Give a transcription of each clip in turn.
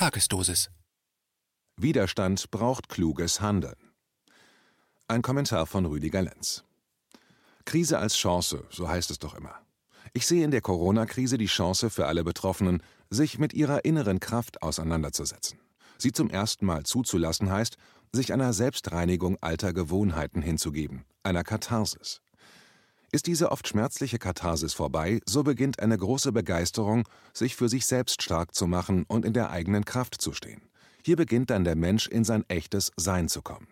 Tagesdosis. Widerstand braucht kluges Handeln. Ein Kommentar von Rüdiger Lenz. Krise als Chance, so heißt es doch immer. Ich sehe in der Corona-Krise die Chance für alle Betroffenen, sich mit ihrer inneren Kraft auseinanderzusetzen. Sie zum ersten Mal zuzulassen heißt, sich einer Selbstreinigung alter Gewohnheiten hinzugeben, einer Katharsis. Ist diese oft schmerzliche Katharsis vorbei, so beginnt eine große Begeisterung, sich für sich selbst stark zu machen und in der eigenen Kraft zu stehen. Hier beginnt dann der Mensch in sein echtes Sein zu kommen.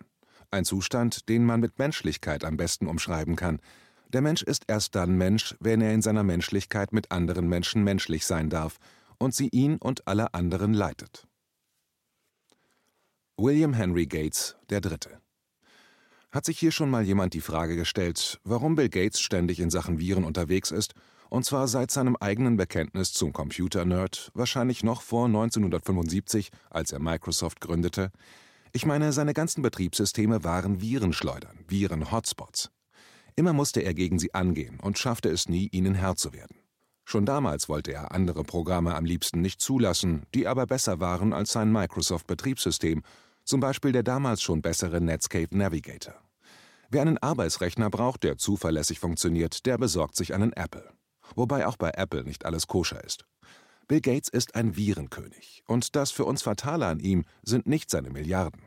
Ein Zustand, den man mit Menschlichkeit am besten umschreiben kann. Der Mensch ist erst dann Mensch, wenn er in seiner Menschlichkeit mit anderen Menschen menschlich sein darf und sie ihn und alle anderen leitet. William Henry Gates, der Dritte. Hat sich hier schon mal jemand die Frage gestellt, warum Bill Gates ständig in Sachen Viren unterwegs ist, und zwar seit seinem eigenen Bekenntnis zum Computer-Nerd, wahrscheinlich noch vor 1975, als er Microsoft gründete? Ich meine, seine ganzen Betriebssysteme waren Virenschleudern, Viren-Hotspots. Immer musste er gegen sie angehen und schaffte es nie, ihnen Herr zu werden. Schon damals wollte er andere Programme am liebsten nicht zulassen, die aber besser waren als sein Microsoft-Betriebssystem zum Beispiel der damals schon bessere Netscape Navigator. Wer einen Arbeitsrechner braucht, der zuverlässig funktioniert, der besorgt sich einen Apple. Wobei auch bei Apple nicht alles koscher ist. Bill Gates ist ein Virenkönig. Und das für uns Fatale an ihm sind nicht seine Milliarden.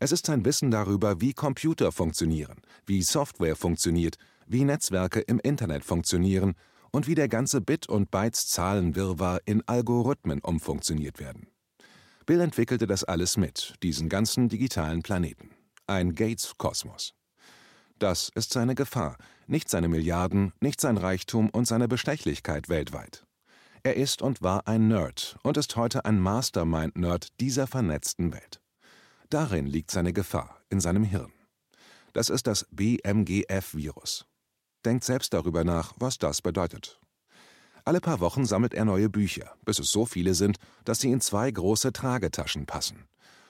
Es ist sein Wissen darüber, wie Computer funktionieren, wie Software funktioniert, wie Netzwerke im Internet funktionieren und wie der ganze Bit- und Bytes-Zahlenwirrwarr in Algorithmen umfunktioniert werden. Bill entwickelte das alles mit, diesen ganzen digitalen Planeten. Ein Gates-Kosmos. Das ist seine Gefahr, nicht seine Milliarden, nicht sein Reichtum und seine Bestechlichkeit weltweit. Er ist und war ein Nerd und ist heute ein Mastermind-Nerd dieser vernetzten Welt. Darin liegt seine Gefahr, in seinem Hirn. Das ist das BMGF-Virus. Denkt selbst darüber nach, was das bedeutet. Alle paar Wochen sammelt er neue Bücher, bis es so viele sind, dass sie in zwei große Tragetaschen passen.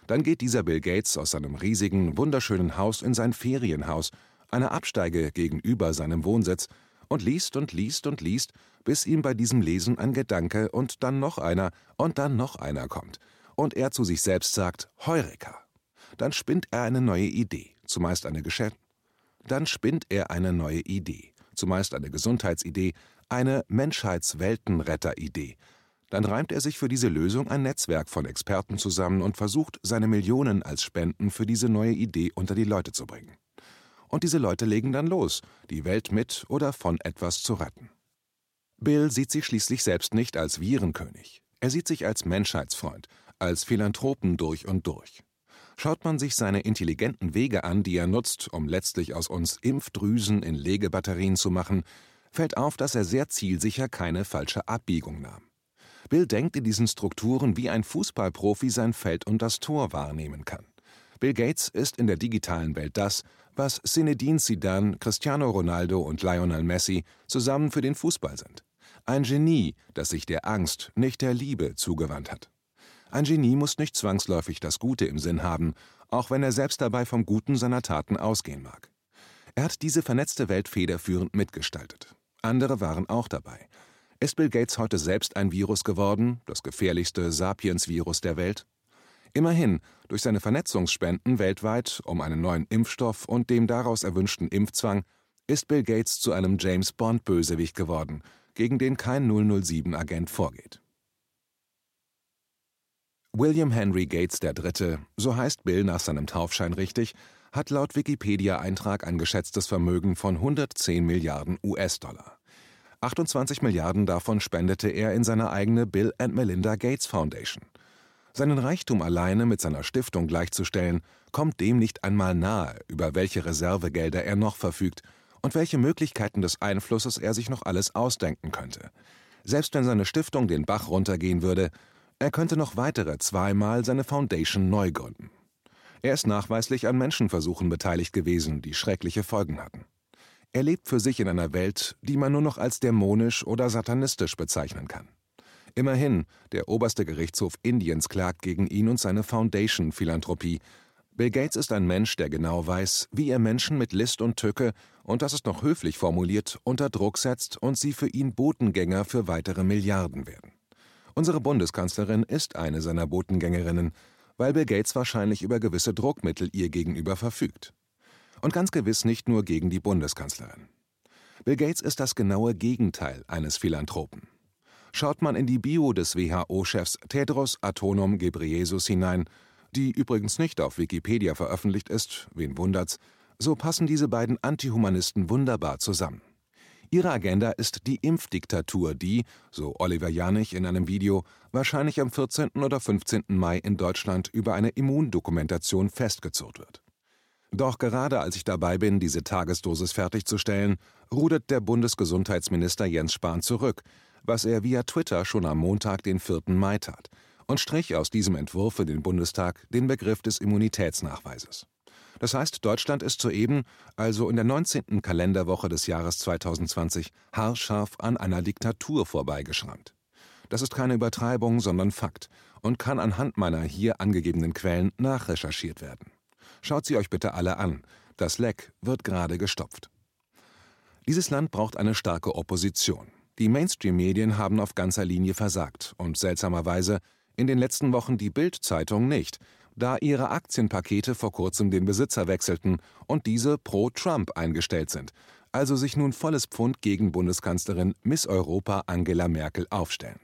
Dann geht dieser Bill Gates aus seinem riesigen, wunderschönen Haus in sein Ferienhaus, eine Absteige gegenüber seinem Wohnsitz, und liest und liest und liest, bis ihm bei diesem Lesen ein Gedanke und dann noch einer und dann noch einer kommt, und er zu sich selbst sagt, Heureka. Dann spinnt er eine neue Idee, zumeist eine Geschäft. Dann spinnt er eine neue Idee, zumeist eine Gesundheitsidee, eine Menschheitsweltenretter-Idee. Dann reimt er sich für diese Lösung ein Netzwerk von Experten zusammen und versucht, seine Millionen als Spenden für diese neue Idee unter die Leute zu bringen. Und diese Leute legen dann los, die Welt mit oder von etwas zu retten. Bill sieht sich schließlich selbst nicht als Virenkönig. Er sieht sich als Menschheitsfreund, als Philanthropen durch und durch. Schaut man sich seine intelligenten Wege an, die er nutzt, um letztlich aus uns Impfdrüsen in Legebatterien zu machen, fällt auf, dass er sehr zielsicher keine falsche Abbiegung nahm. Bill denkt in diesen Strukturen, wie ein Fußballprofi sein Feld und das Tor wahrnehmen kann. Bill Gates ist in der digitalen Welt das, was Zinedine Zidane, Cristiano Ronaldo und Lionel Messi zusammen für den Fußball sind. Ein Genie, das sich der Angst, nicht der Liebe zugewandt hat. Ein Genie muss nicht zwangsläufig das Gute im Sinn haben, auch wenn er selbst dabei vom Guten seiner Taten ausgehen mag. Er hat diese vernetzte Welt federführend mitgestaltet. Andere waren auch dabei. Ist Bill Gates heute selbst ein Virus geworden, das gefährlichste Sapiens-Virus der Welt? Immerhin, durch seine Vernetzungsspenden weltweit um einen neuen Impfstoff und dem daraus erwünschten Impfzwang ist Bill Gates zu einem James Bond-Bösewicht geworden, gegen den kein 007-Agent vorgeht. William Henry Gates III., so heißt Bill nach seinem Taufschein richtig, hat laut Wikipedia-Eintrag ein geschätztes Vermögen von 110 Milliarden US-Dollar. 28 Milliarden davon spendete er in seine eigene Bill and Melinda Gates Foundation. Seinen Reichtum alleine mit seiner Stiftung gleichzustellen, kommt dem nicht einmal nahe, über welche Reservegelder er noch verfügt und welche Möglichkeiten des Einflusses er sich noch alles ausdenken könnte. Selbst wenn seine Stiftung den Bach runtergehen würde, er könnte noch weitere zweimal seine Foundation neu gründen. Er ist nachweislich an Menschenversuchen beteiligt gewesen, die schreckliche Folgen hatten. Er lebt für sich in einer Welt, die man nur noch als dämonisch oder satanistisch bezeichnen kann. Immerhin, der oberste Gerichtshof Indiens klagt gegen ihn und seine Foundation-Philanthropie. Bill Gates ist ein Mensch, der genau weiß, wie er Menschen mit List und Tücke, und das ist noch höflich formuliert, unter Druck setzt und sie für ihn Botengänger für weitere Milliarden werden. Unsere Bundeskanzlerin ist eine seiner Botengängerinnen, weil Bill Gates wahrscheinlich über gewisse Druckmittel ihr gegenüber verfügt. Und ganz gewiss nicht nur gegen die Bundeskanzlerin. Bill Gates ist das genaue Gegenteil eines Philanthropen. Schaut man in die Bio des WHO-Chefs Tedros Adhanom Ghebreyesus hinein, die übrigens nicht auf Wikipedia veröffentlicht ist, wen wundert's, so passen diese beiden Antihumanisten wunderbar zusammen. Ihre Agenda ist die Impfdiktatur, die, so Oliver Janich in einem Video, wahrscheinlich am 14. oder 15. Mai in Deutschland über eine Immundokumentation festgezurrt wird. Doch gerade als ich dabei bin, diese Tagesdosis fertigzustellen, rudert der Bundesgesundheitsminister Jens Spahn zurück, was er via Twitter schon am Montag, den 4. Mai tat, und strich aus diesem Entwurf für den Bundestag den Begriff des Immunitätsnachweises. Das heißt, Deutschland ist soeben, also in der 19. Kalenderwoche des Jahres 2020, haarscharf an einer Diktatur vorbeigeschrammt. Das ist keine Übertreibung, sondern Fakt und kann anhand meiner hier angegebenen Quellen nachrecherchiert werden. Schaut sie euch bitte alle an. Das Leck wird gerade gestopft. Dieses Land braucht eine starke Opposition. Die Mainstream-Medien haben auf ganzer Linie versagt und seltsamerweise in den letzten Wochen die Bild-Zeitung nicht, da ihre Aktienpakete vor kurzem den Besitzer wechselten und diese pro Trump eingestellt sind, also sich nun volles Pfund gegen Bundeskanzlerin Miss Europa Angela Merkel aufstellen.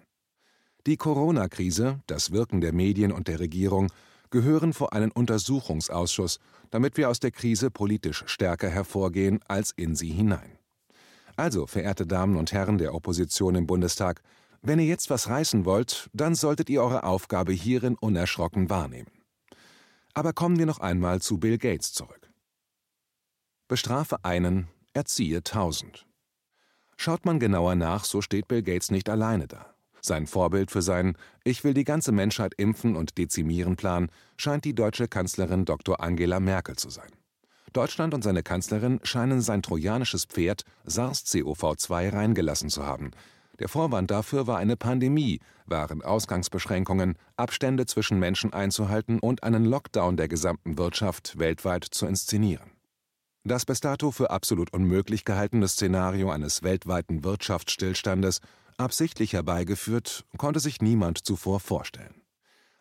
Die Corona-Krise, das Wirken der Medien und der Regierung gehören vor einen Untersuchungsausschuss, damit wir aus der Krise politisch stärker hervorgehen als in sie hinein. Also, verehrte Damen und Herren der Opposition im Bundestag, wenn ihr jetzt was reißen wollt, dann solltet ihr eure Aufgabe hierin unerschrocken wahrnehmen. Aber kommen wir noch einmal zu Bill Gates zurück. Bestrafe einen, erziehe tausend. Schaut man genauer nach, so steht Bill Gates nicht alleine da. Sein Vorbild für seinen Ich will die ganze Menschheit impfen und dezimieren Plan scheint die deutsche Kanzlerin Dr. Angela Merkel zu sein. Deutschland und seine Kanzlerin scheinen sein trojanisches Pferd SARS-CoV-2 reingelassen zu haben. Der Vorwand dafür war eine Pandemie, waren Ausgangsbeschränkungen, Abstände zwischen Menschen einzuhalten und einen Lockdown der gesamten Wirtschaft weltweit zu inszenieren. Das bis dato für absolut unmöglich gehaltene Szenario eines weltweiten Wirtschaftsstillstandes, absichtlich herbeigeführt, konnte sich niemand zuvor vorstellen.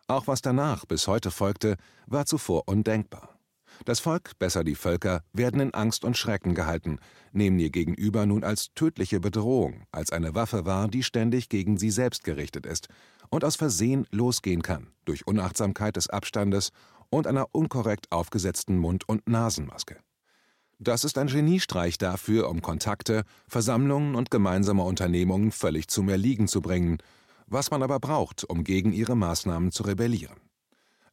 Auch was danach bis heute folgte, war zuvor undenkbar. Das Volk, besser die Völker, werden in Angst und Schrecken gehalten, nehmen ihr Gegenüber nun als tödliche Bedrohung, als eine Waffe wahr, die ständig gegen sie selbst gerichtet ist und aus Versehen losgehen kann, durch Unachtsamkeit des Abstandes und einer unkorrekt aufgesetzten Mund- und Nasenmaske. Das ist ein Geniestreich dafür, um Kontakte, Versammlungen und gemeinsame Unternehmungen völlig zum Erliegen zu bringen, was man aber braucht, um gegen ihre Maßnahmen zu rebellieren.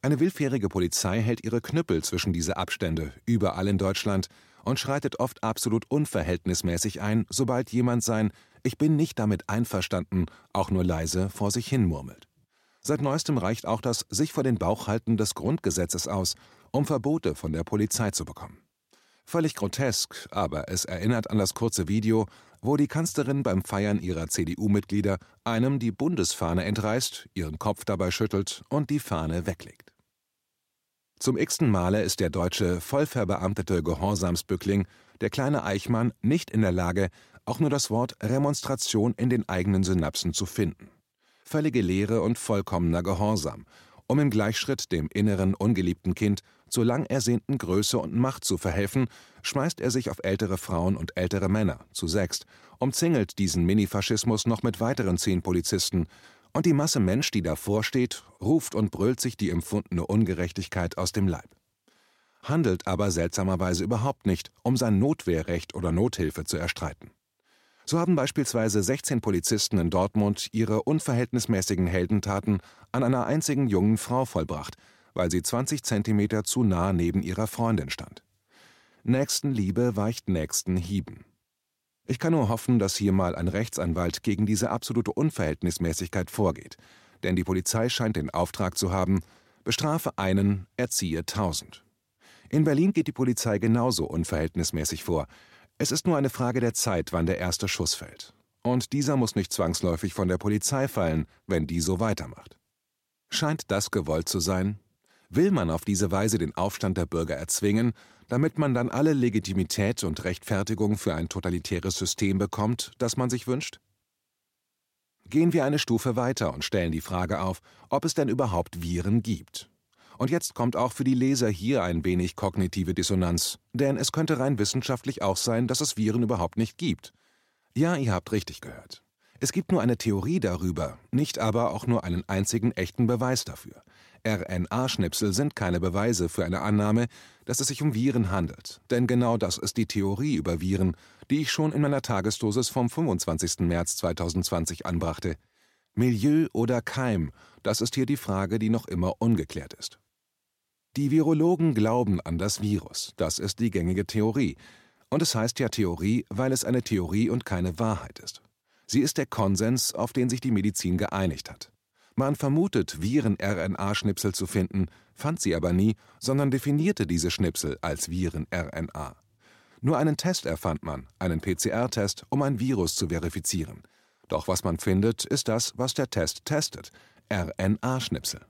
Eine willfährige Polizei hält ihre Knüppel zwischen diese Abstände überall in Deutschland und schreitet oft absolut unverhältnismäßig ein, sobald jemand sein Ich bin nicht damit einverstanden auch nur leise vor sich hin murmelt. Seit neuestem reicht auch das sich vor den Bauch halten des Grundgesetzes aus, um Verbote von der Polizei zu bekommen. Völlig grotesk, aber es erinnert an das kurze Video, wo die Kanzlerin beim Feiern ihrer CDU-Mitglieder einem die Bundesfahne entreißt, ihren Kopf dabei schüttelt und die Fahne weglegt. Zum x-ten Male ist der deutsche vollverbeamtete Gehorsamsbückling, der kleine Eichmann, nicht in der Lage, auch nur das Wort Remonstration in den eigenen Synapsen zu finden. Völlige Leere und vollkommener Gehorsam, um im Gleichschritt dem inneren ungeliebten Kind zur lang ersehnten Größe und Macht zu verhelfen, schmeißt er sich auf ältere Frauen und ältere Männer, zu sechst, umzingelt diesen Minifaschismus noch mit weiteren zehn Polizisten, und die Masse Mensch, die davor steht, ruft und brüllt sich die empfundene Ungerechtigkeit aus dem Leib. Handelt aber seltsamerweise überhaupt nicht, um sein Notwehrrecht oder Nothilfe zu erstreiten. So haben beispielsweise 16 Polizisten in Dortmund ihre unverhältnismäßigen Heldentaten an einer einzigen jungen Frau vollbracht, weil sie 20 Zentimeter zu nah neben ihrer Freundin stand. Nächstenliebe weicht nächsten Hieben. Ich kann nur hoffen, dass hier mal ein Rechtsanwalt gegen diese absolute Unverhältnismäßigkeit vorgeht, denn die Polizei scheint den Auftrag zu haben, bestrafe einen, erziehe tausend. In Berlin geht die Polizei genauso unverhältnismäßig vor. Es ist nur eine Frage der Zeit, wann der erste Schuss fällt. Und dieser muss nicht zwangsläufig von der Polizei fallen, wenn die so weitermacht. Scheint das gewollt zu sein? Will man auf diese Weise den Aufstand der Bürger erzwingen damit man dann alle Legitimität und Rechtfertigung für ein totalitäres System bekommt, das man sich wünscht? Gehen wir eine Stufe weiter und stellen die Frage auf, ob es denn überhaupt Viren gibt. Und jetzt kommt auch für die Leser hier ein wenig kognitive Dissonanz, denn es könnte rein wissenschaftlich auch sein, dass es Viren überhaupt nicht gibt. Ja, ihr habt richtig gehört. Es gibt nur eine Theorie darüber, nicht aber auch nur einen einzigen echten Beweis dafür. RNA-Schnipsel sind keine Beweise für eine Annahme, dass es sich um Viren handelt, denn genau das ist die Theorie über Viren, die ich schon in meiner Tagesdosis vom 25. März 2020 anbrachte. Milieu oder Keim, das ist hier die Frage, die noch immer ungeklärt ist. Die Virologen glauben an das Virus, das ist die gängige Theorie. Und es heißt ja Theorie, weil es eine Theorie und keine Wahrheit ist. Sie ist der Konsens, auf den sich die Medizin geeinigt hat. Man vermutet, Viren-RNA-Schnipsel zu finden, fand sie aber nie, sondern definierte diese Schnipsel als Viren-RNA. Nur einen Test erfand man, einen PCR-Test, um ein Virus zu verifizieren. Doch was man findet, ist das, was der Test testet: RNA-Schnipsel.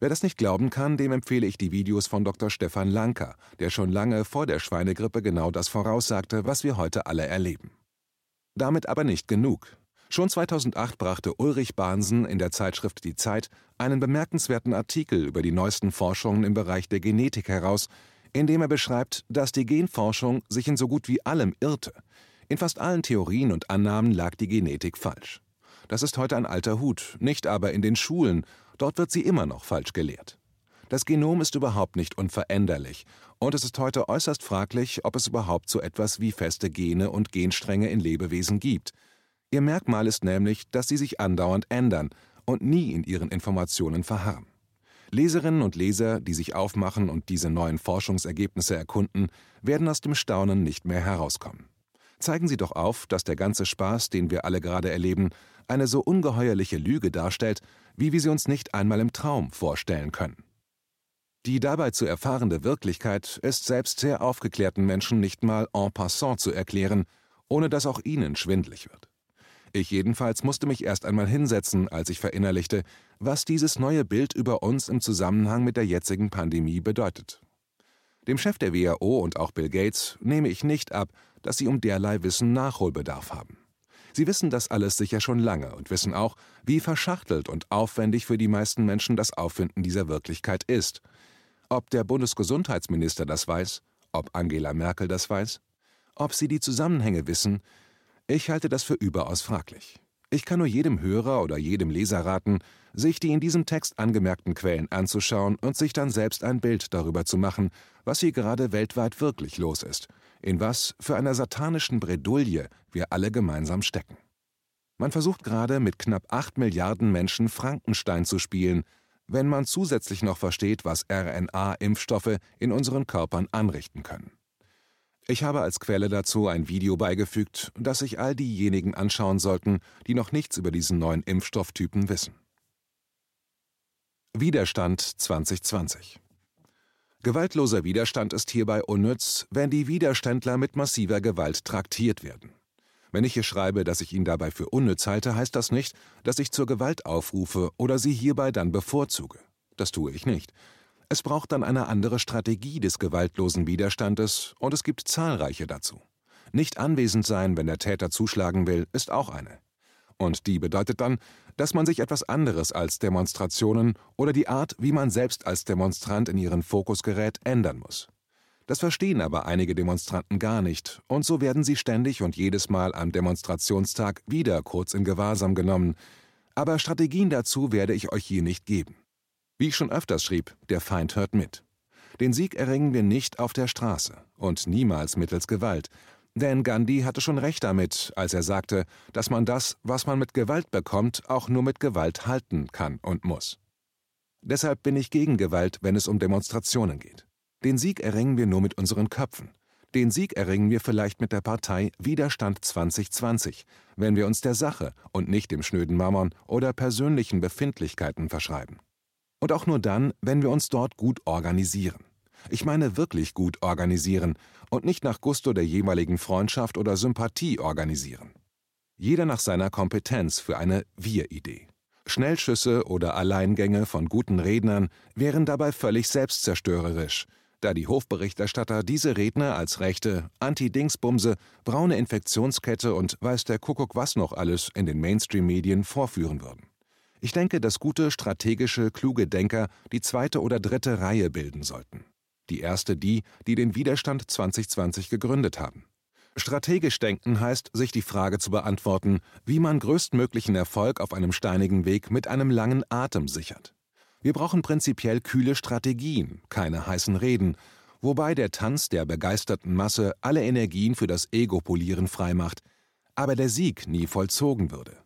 Wer das nicht glauben kann, dem empfehle ich die Videos von Dr. Stefan Lanker, der schon lange vor der Schweinegrippe genau das voraussagte, was wir heute alle erleben. Damit aber nicht genug. Schon 2008 brachte Ulrich Bahnsen in der Zeitschrift Die Zeit einen bemerkenswerten Artikel über die neuesten Forschungen im Bereich der Genetik heraus, in dem er beschreibt, dass die Genforschung sich in so gut wie allem irrte. In fast allen Theorien und Annahmen lag die Genetik falsch. Das ist heute ein alter Hut, nicht aber in den Schulen, dort wird sie immer noch falsch gelehrt. Das Genom ist überhaupt nicht unveränderlich, und es ist heute äußerst fraglich, ob es überhaupt so etwas wie feste Gene und Genstränge in Lebewesen gibt. Ihr Merkmal ist nämlich, dass sie sich andauernd ändern und nie in ihren Informationen verharren. Leserinnen und Leser, die sich aufmachen und diese neuen Forschungsergebnisse erkunden, werden aus dem Staunen nicht mehr herauskommen. Zeigen Sie doch auf, dass der ganze Spaß, den wir alle gerade erleben, eine so ungeheuerliche Lüge darstellt, wie wir sie uns nicht einmal im Traum vorstellen können. Die dabei zu erfahrende Wirklichkeit ist selbst sehr aufgeklärten Menschen nicht mal en passant zu erklären, ohne dass auch ihnen schwindlig wird. Ich jedenfalls musste mich erst einmal hinsetzen, als ich verinnerlichte, was dieses neue Bild über uns im Zusammenhang mit der jetzigen Pandemie bedeutet. Dem Chef der WHO und auch Bill Gates nehme ich nicht ab, dass sie um derlei Wissen Nachholbedarf haben. Sie wissen das alles sicher schon lange und wissen auch, wie verschachtelt und aufwendig für die meisten Menschen das Auffinden dieser Wirklichkeit ist. Ob der Bundesgesundheitsminister das weiß, ob Angela Merkel das weiß, ob sie die Zusammenhänge wissen, ich halte das für überaus fraglich. Ich kann nur jedem Hörer oder jedem Leser raten, sich die in diesem Text angemerkten Quellen anzuschauen und sich dann selbst ein Bild darüber zu machen, was hier gerade weltweit wirklich los ist, in was für einer satanischen Bredouille wir alle gemeinsam stecken. Man versucht gerade mit knapp acht Milliarden Menschen Frankenstein zu spielen, wenn man zusätzlich noch versteht, was RNA-Impfstoffe in unseren Körpern anrichten können. Ich habe als Quelle dazu ein Video beigefügt, das sich all diejenigen anschauen sollten, die noch nichts über diesen neuen Impfstofftypen wissen. Widerstand 2020 Gewaltloser Widerstand ist hierbei unnütz, wenn die Widerständler mit massiver Gewalt traktiert werden. Wenn ich hier schreibe, dass ich ihn dabei für unnütz halte, heißt das nicht, dass ich zur Gewalt aufrufe oder sie hierbei dann bevorzuge. Das tue ich nicht. Es braucht dann eine andere Strategie des gewaltlosen Widerstandes, und es gibt zahlreiche dazu. Nicht anwesend sein, wenn der Täter zuschlagen will, ist auch eine. Und die bedeutet dann, dass man sich etwas anderes als Demonstrationen oder die Art, wie man selbst als Demonstrant in ihren Fokus gerät, ändern muss. Das verstehen aber einige Demonstranten gar nicht, und so werden sie ständig und jedes Mal am Demonstrationstag wieder kurz in Gewahrsam genommen. Aber Strategien dazu werde ich euch hier nicht geben. Wie ich schon öfters schrieb, der Feind hört mit. Den Sieg erringen wir nicht auf der Straße und niemals mittels Gewalt. Denn Gandhi hatte schon recht damit, als er sagte, dass man das, was man mit Gewalt bekommt, auch nur mit Gewalt halten kann und muss. Deshalb bin ich gegen Gewalt, wenn es um Demonstrationen geht. Den Sieg erringen wir nur mit unseren Köpfen. Den Sieg erringen wir vielleicht mit der Partei Widerstand 2020, wenn wir uns der Sache und nicht dem schnöden Mammon oder persönlichen Befindlichkeiten verschreiben. Und auch nur dann, wenn wir uns dort gut organisieren. Ich meine wirklich gut organisieren und nicht nach Gusto der jeweiligen Freundschaft oder Sympathie organisieren. Jeder nach seiner Kompetenz für eine Wir-Idee. Schnellschüsse oder Alleingänge von guten Rednern wären dabei völlig selbstzerstörerisch, da die Hofberichterstatter diese Redner als rechte, Anti-Dingsbumse, braune Infektionskette und weiß der Kuckuck was noch alles in den Mainstream-Medien vorführen würden. Ich denke, dass gute, strategische, kluge Denker die zweite oder dritte Reihe bilden sollten. Die erste die, die den Widerstand 2020 gegründet haben. Strategisch denken heißt, sich die Frage zu beantworten, wie man größtmöglichen Erfolg auf einem steinigen Weg mit einem langen Atem sichert. Wir brauchen prinzipiell kühle Strategien, keine heißen Reden, wobei der Tanz der begeisterten Masse alle Energien für das Ego-Polieren freimacht, aber der Sieg nie vollzogen würde.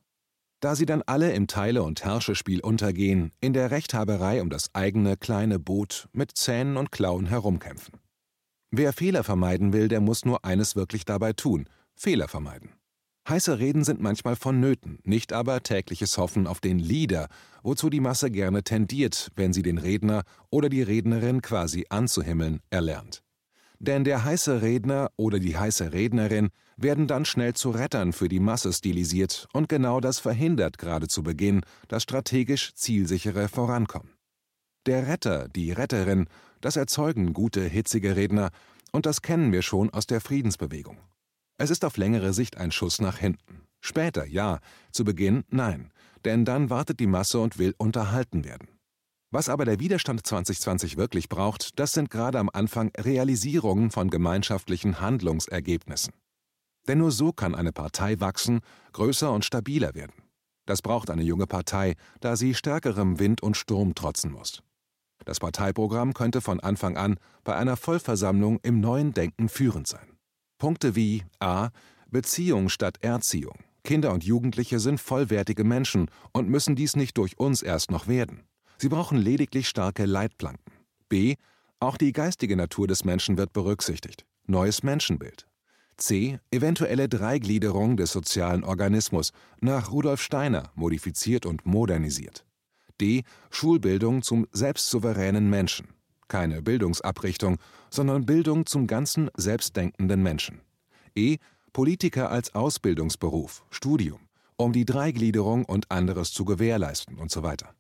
Da sie dann alle im Teile- und Herrschespiel untergehen, in der Rechthaberei um das eigene kleine Boot mit Zähnen und Klauen herumkämpfen. Wer Fehler vermeiden will, der muss nur eines wirklich dabei tun: Fehler vermeiden. Heiße Reden sind manchmal vonnöten, nicht aber tägliches Hoffen auf den Leader, wozu die Masse gerne tendiert, wenn sie den Redner oder die Rednerin quasi anzuhimmeln erlernt. Denn der heiße Redner oder die heiße Rednerin werden dann schnell zu Rettern für die Masse stilisiert und genau das verhindert gerade zu Beginn das strategisch zielsichere Vorankommen. Der Retter, die Retterin das erzeugen gute, hitzige Redner, und das kennen wir schon aus der Friedensbewegung. Es ist auf längere Sicht ein Schuss nach hinten. Später ja, zu Beginn nein, denn dann wartet die Masse und will unterhalten werden. Was aber der Widerstand 2020 wirklich braucht, das sind gerade am Anfang Realisierungen von gemeinschaftlichen Handlungsergebnissen. Denn nur so kann eine Partei wachsen, größer und stabiler werden. Das braucht eine junge Partei, da sie stärkerem Wind und Sturm trotzen muss. Das Parteiprogramm könnte von Anfang an bei einer Vollversammlung im neuen Denken führend sein. Punkte wie a. Beziehung statt Erziehung. Kinder und Jugendliche sind vollwertige Menschen und müssen dies nicht durch uns erst noch werden. Sie brauchen lediglich starke Leitplanken. b. Auch die geistige Natur des Menschen wird berücksichtigt. Neues Menschenbild. C. Eventuelle Dreigliederung des sozialen Organismus nach Rudolf Steiner modifiziert und modernisiert. D. Schulbildung zum selbstsouveränen Menschen. Keine Bildungsabrichtung, sondern Bildung zum ganzen selbstdenkenden Menschen. E. Politiker als Ausbildungsberuf, Studium, um die Dreigliederung und anderes zu gewährleisten und so weiter.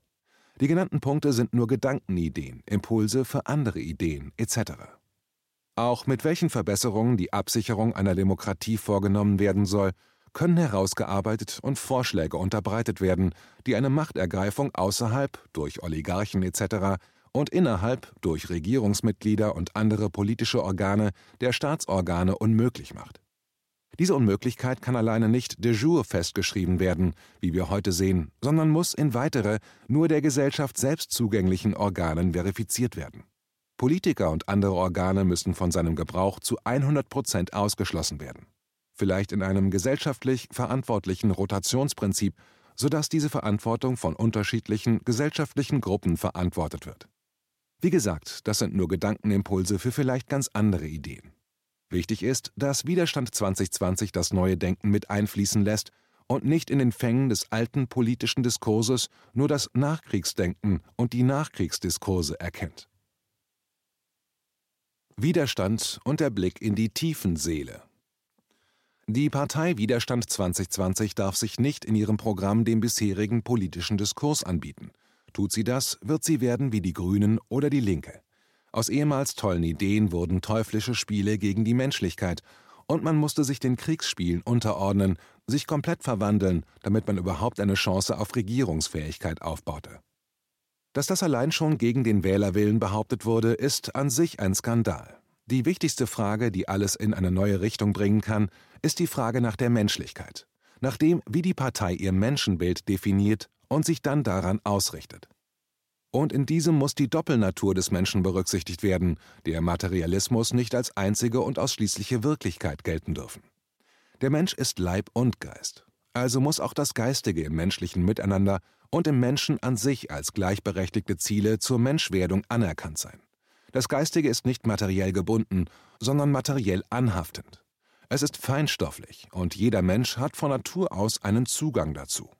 Die genannten Punkte sind nur Gedankenideen, Impulse für andere Ideen etc. Auch mit welchen Verbesserungen die Absicherung einer Demokratie vorgenommen werden soll, können herausgearbeitet und Vorschläge unterbreitet werden, die eine Machtergreifung außerhalb durch Oligarchen etc. und innerhalb durch Regierungsmitglieder und andere politische Organe der Staatsorgane unmöglich macht. Diese Unmöglichkeit kann alleine nicht de jour festgeschrieben werden, wie wir heute sehen, sondern muss in weitere, nur der Gesellschaft selbst zugänglichen Organen verifiziert werden. Politiker und andere Organe müssen von seinem Gebrauch zu 100 Prozent ausgeschlossen werden vielleicht in einem gesellschaftlich verantwortlichen Rotationsprinzip, sodass diese Verantwortung von unterschiedlichen gesellschaftlichen Gruppen verantwortet wird. Wie gesagt, das sind nur Gedankenimpulse für vielleicht ganz andere Ideen. Wichtig ist, dass Widerstand 2020 das neue Denken mit einfließen lässt und nicht in den Fängen des alten politischen Diskurses nur das Nachkriegsdenken und die Nachkriegsdiskurse erkennt. Widerstand und der Blick in die tiefen Seele die Partei Widerstand 2020 darf sich nicht in ihrem Programm dem bisherigen politischen Diskurs anbieten. Tut sie das, wird sie werden wie die Grünen oder die Linke. Aus ehemals tollen Ideen wurden teuflische Spiele gegen die Menschlichkeit, und man musste sich den Kriegsspielen unterordnen, sich komplett verwandeln, damit man überhaupt eine Chance auf Regierungsfähigkeit aufbaute. Dass das allein schon gegen den Wählerwillen behauptet wurde, ist an sich ein Skandal. Die wichtigste Frage, die alles in eine neue Richtung bringen kann, ist die Frage nach der Menschlichkeit, nach dem, wie die Partei ihr Menschenbild definiert und sich dann daran ausrichtet. Und in diesem muss die Doppelnatur des Menschen berücksichtigt werden, der Materialismus nicht als einzige und ausschließliche Wirklichkeit gelten dürfen. Der Mensch ist Leib und Geist, also muss auch das Geistige im menschlichen Miteinander und im Menschen an sich als gleichberechtigte Ziele zur Menschwerdung anerkannt sein. Das Geistige ist nicht materiell gebunden, sondern materiell anhaftend. Es ist feinstofflich und jeder Mensch hat von Natur aus einen Zugang dazu.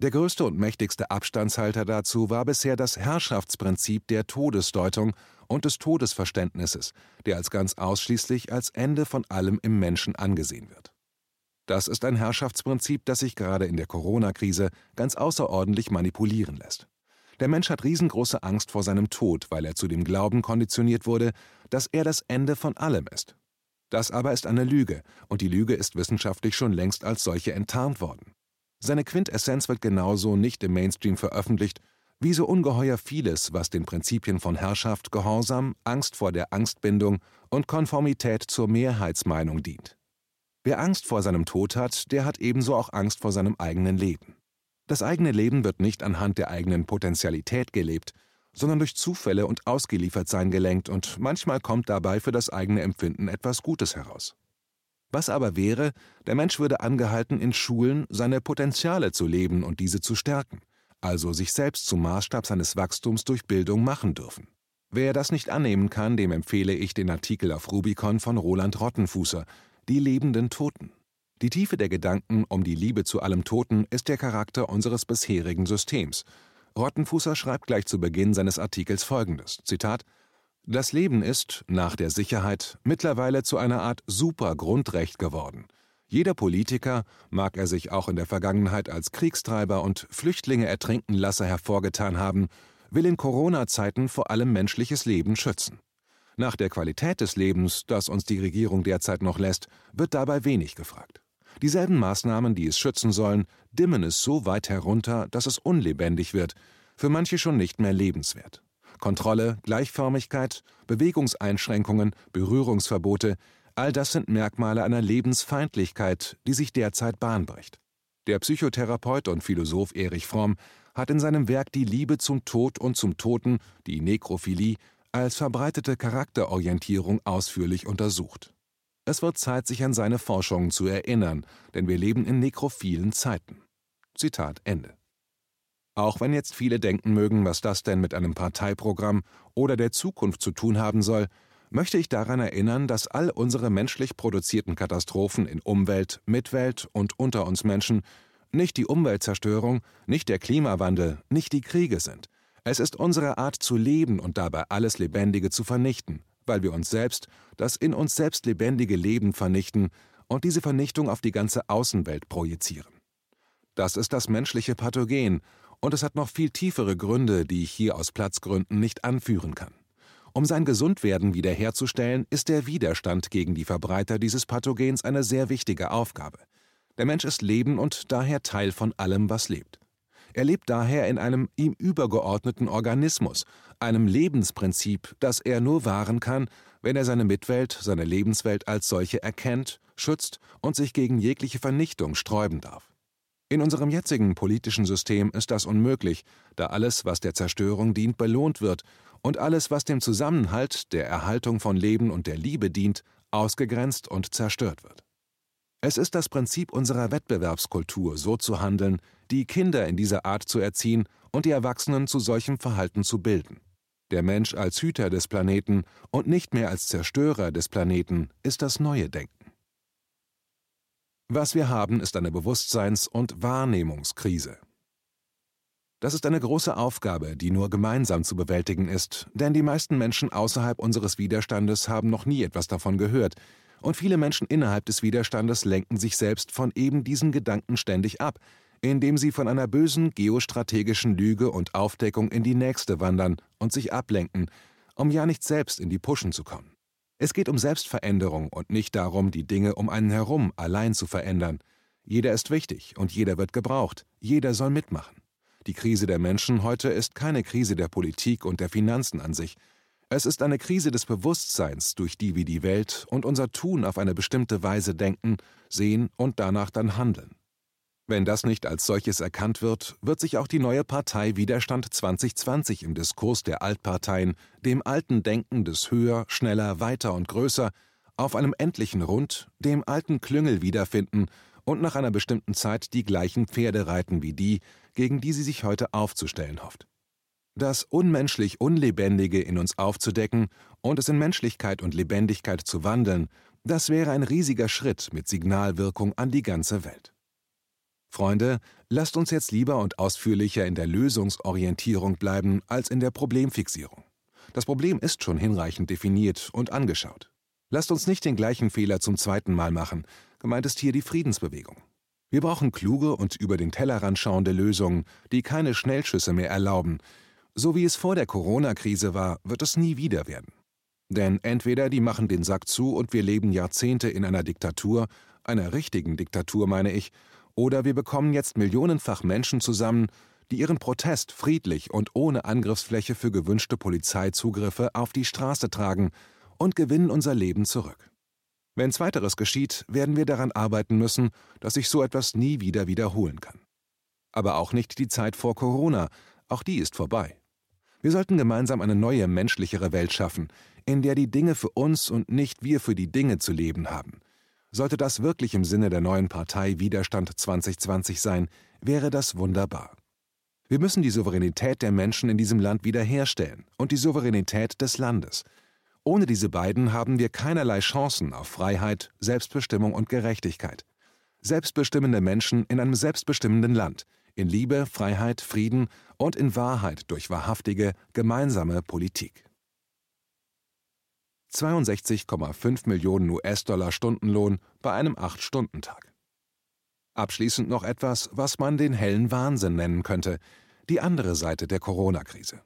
Der größte und mächtigste Abstandshalter dazu war bisher das Herrschaftsprinzip der Todesdeutung und des Todesverständnisses, der als ganz ausschließlich als Ende von allem im Menschen angesehen wird. Das ist ein Herrschaftsprinzip, das sich gerade in der Corona-Krise ganz außerordentlich manipulieren lässt. Der Mensch hat riesengroße Angst vor seinem Tod, weil er zu dem Glauben konditioniert wurde, dass er das Ende von allem ist. Das aber ist eine Lüge, und die Lüge ist wissenschaftlich schon längst als solche enttarnt worden. Seine Quintessenz wird genauso nicht im Mainstream veröffentlicht, wie so ungeheuer vieles, was den Prinzipien von Herrschaft, Gehorsam, Angst vor der Angstbindung und Konformität zur Mehrheitsmeinung dient. Wer Angst vor seinem Tod hat, der hat ebenso auch Angst vor seinem eigenen Leben. Das eigene Leben wird nicht anhand der eigenen Potentialität gelebt, sondern durch Zufälle und Ausgeliefertsein gelenkt und manchmal kommt dabei für das eigene Empfinden etwas Gutes heraus. Was aber wäre, der Mensch würde angehalten, in Schulen seine Potenziale zu leben und diese zu stärken, also sich selbst zum Maßstab seines Wachstums durch Bildung machen dürfen. Wer das nicht annehmen kann, dem empfehle ich den Artikel auf Rubicon von Roland Rottenfußer, Die lebenden Toten. Die Tiefe der Gedanken um die Liebe zu allem Toten ist der Charakter unseres bisherigen Systems, Rottenfußer schreibt gleich zu Beginn seines Artikels folgendes: Zitat: Das Leben ist, nach der Sicherheit, mittlerweile zu einer Art Supergrundrecht geworden. Jeder Politiker, mag er sich auch in der Vergangenheit als Kriegstreiber und Flüchtlinge ertrinken Lasser hervorgetan haben, will in Corona-Zeiten vor allem menschliches Leben schützen. Nach der Qualität des Lebens, das uns die Regierung derzeit noch lässt, wird dabei wenig gefragt. Dieselben Maßnahmen, die es schützen sollen, dimmen es so weit herunter, dass es unlebendig wird, für manche schon nicht mehr lebenswert. Kontrolle, Gleichförmigkeit, Bewegungseinschränkungen, Berührungsverbote, all das sind Merkmale einer Lebensfeindlichkeit, die sich derzeit Bahn bricht. Der Psychotherapeut und Philosoph Erich Fromm hat in seinem Werk Die Liebe zum Tod und zum Toten, die Nekrophilie, als verbreitete Charakterorientierung ausführlich untersucht. Es wird Zeit, sich an seine Forschungen zu erinnern, denn wir leben in nekrophilen Zeiten. Zitat Ende. Auch wenn jetzt viele denken mögen, was das denn mit einem Parteiprogramm oder der Zukunft zu tun haben soll, möchte ich daran erinnern, dass all unsere menschlich produzierten Katastrophen in Umwelt, Mitwelt und unter uns Menschen nicht die Umweltzerstörung, nicht der Klimawandel, nicht die Kriege sind. Es ist unsere Art zu leben und dabei alles Lebendige zu vernichten, weil wir uns selbst, das in uns selbst lebendige Leben vernichten und diese Vernichtung auf die ganze Außenwelt projizieren. Das ist das menschliche Pathogen, und es hat noch viel tiefere Gründe, die ich hier aus Platzgründen nicht anführen kann. Um sein Gesundwerden wiederherzustellen, ist der Widerstand gegen die Verbreiter dieses Pathogens eine sehr wichtige Aufgabe. Der Mensch ist Leben und daher Teil von allem, was lebt. Er lebt daher in einem ihm übergeordneten Organismus, einem Lebensprinzip, das er nur wahren kann, wenn er seine Mitwelt, seine Lebenswelt als solche erkennt, schützt und sich gegen jegliche Vernichtung sträuben darf. In unserem jetzigen politischen System ist das unmöglich, da alles, was der Zerstörung dient, belohnt wird und alles, was dem Zusammenhalt, der Erhaltung von Leben und der Liebe dient, ausgegrenzt und zerstört wird. Es ist das Prinzip unserer Wettbewerbskultur, so zu handeln, die Kinder in dieser Art zu erziehen und die Erwachsenen zu solchem Verhalten zu bilden. Der Mensch als Hüter des Planeten und nicht mehr als Zerstörer des Planeten ist das neue Denken. Was wir haben, ist eine Bewusstseins- und Wahrnehmungskrise. Das ist eine große Aufgabe, die nur gemeinsam zu bewältigen ist, denn die meisten Menschen außerhalb unseres Widerstandes haben noch nie etwas davon gehört, und viele Menschen innerhalb des Widerstandes lenken sich selbst von eben diesen Gedanken ständig ab, indem sie von einer bösen geostrategischen Lüge und Aufdeckung in die nächste wandern und sich ablenken, um ja nicht selbst in die Puschen zu kommen. Es geht um Selbstveränderung und nicht darum, die Dinge um einen herum allein zu verändern. Jeder ist wichtig und jeder wird gebraucht, jeder soll mitmachen. Die Krise der Menschen heute ist keine Krise der Politik und der Finanzen an sich, es ist eine Krise des Bewusstseins, durch die wir die Welt und unser Tun auf eine bestimmte Weise denken, sehen und danach dann handeln. Wenn das nicht als solches erkannt wird, wird sich auch die neue Partei Widerstand 2020 im Diskurs der Altparteien, dem alten Denken des höher, schneller, weiter und größer, auf einem endlichen Rund, dem alten Klüngel wiederfinden und nach einer bestimmten Zeit die gleichen Pferde reiten wie die, gegen die sie sich heute aufzustellen hofft. Das unmenschlich Unlebendige in uns aufzudecken und es in Menschlichkeit und Lebendigkeit zu wandeln, das wäre ein riesiger Schritt mit Signalwirkung an die ganze Welt. Freunde, lasst uns jetzt lieber und ausführlicher in der Lösungsorientierung bleiben als in der Problemfixierung. Das Problem ist schon hinreichend definiert und angeschaut. Lasst uns nicht den gleichen Fehler zum zweiten Mal machen, gemeint ist hier die Friedensbewegung. Wir brauchen kluge und über den Tellerrand schauende Lösungen, die keine Schnellschüsse mehr erlauben, So wie es vor der Corona-Krise war, wird es nie wieder werden. Denn entweder die machen den Sack zu und wir leben Jahrzehnte in einer Diktatur, einer richtigen Diktatur meine ich, oder wir bekommen jetzt millionenfach Menschen zusammen, die ihren Protest friedlich und ohne Angriffsfläche für gewünschte Polizeizugriffe auf die Straße tragen und gewinnen unser Leben zurück. Wenn zweiteres geschieht, werden wir daran arbeiten müssen, dass sich so etwas nie wieder wiederholen kann. Aber auch nicht die Zeit vor Corona, auch die ist vorbei. Wir sollten gemeinsam eine neue, menschlichere Welt schaffen, in der die Dinge für uns und nicht wir für die Dinge zu leben haben. Sollte das wirklich im Sinne der neuen Partei Widerstand 2020 sein, wäre das wunderbar. Wir müssen die Souveränität der Menschen in diesem Land wiederherstellen und die Souveränität des Landes. Ohne diese beiden haben wir keinerlei Chancen auf Freiheit, Selbstbestimmung und Gerechtigkeit. Selbstbestimmende Menschen in einem selbstbestimmenden Land, in Liebe, Freiheit, Frieden und in Wahrheit durch wahrhaftige, gemeinsame Politik. 62,5 Millionen US-Dollar Stundenlohn bei einem 8-Stunden-Tag. Abschließend noch etwas, was man den hellen Wahnsinn nennen könnte, die andere Seite der Corona-Krise.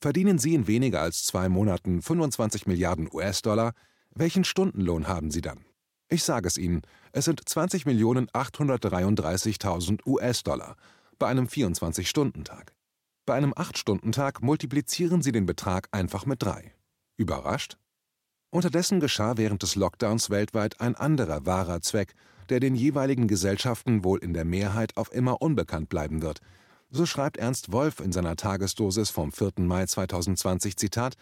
Verdienen Sie in weniger als zwei Monaten 25 Milliarden US-Dollar, welchen Stundenlohn haben Sie dann? Ich sage es Ihnen, es sind 20.833.000 US-Dollar bei einem 24-Stunden-Tag. Bei einem 8-Stunden-Tag multiplizieren Sie den Betrag einfach mit drei. Überrascht? Unterdessen geschah während des Lockdowns weltweit ein anderer wahrer Zweck, der den jeweiligen Gesellschaften wohl in der Mehrheit auf immer unbekannt bleiben wird. So schreibt Ernst Wolf in seiner Tagesdosis vom 4. Mai 2020 Zitat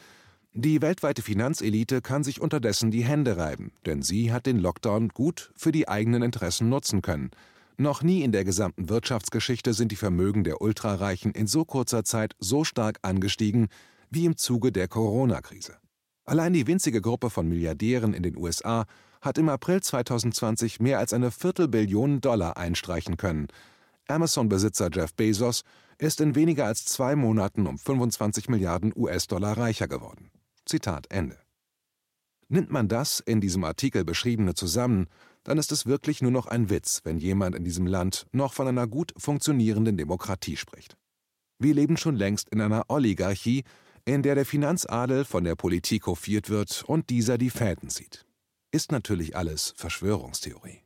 Die weltweite Finanzelite kann sich unterdessen die Hände reiben, denn sie hat den Lockdown gut für die eigenen Interessen nutzen können. Noch nie in der gesamten Wirtschaftsgeschichte sind die Vermögen der Ultrareichen in so kurzer Zeit so stark angestiegen wie im Zuge der Corona-Krise. Allein die winzige Gruppe von Milliardären in den USA hat im April 2020 mehr als eine Viertelbillion Dollar einstreichen können. Amazon-Besitzer Jeff Bezos ist in weniger als zwei Monaten um 25 Milliarden US-Dollar reicher geworden. Zitat Ende. Nimmt man das in diesem Artikel beschriebene zusammen, dann ist es wirklich nur noch ein Witz, wenn jemand in diesem Land noch von einer gut funktionierenden Demokratie spricht. Wir leben schon längst in einer Oligarchie, in der der Finanzadel von der Politik hofiert wird und dieser die Fäden zieht. Ist natürlich alles Verschwörungstheorie.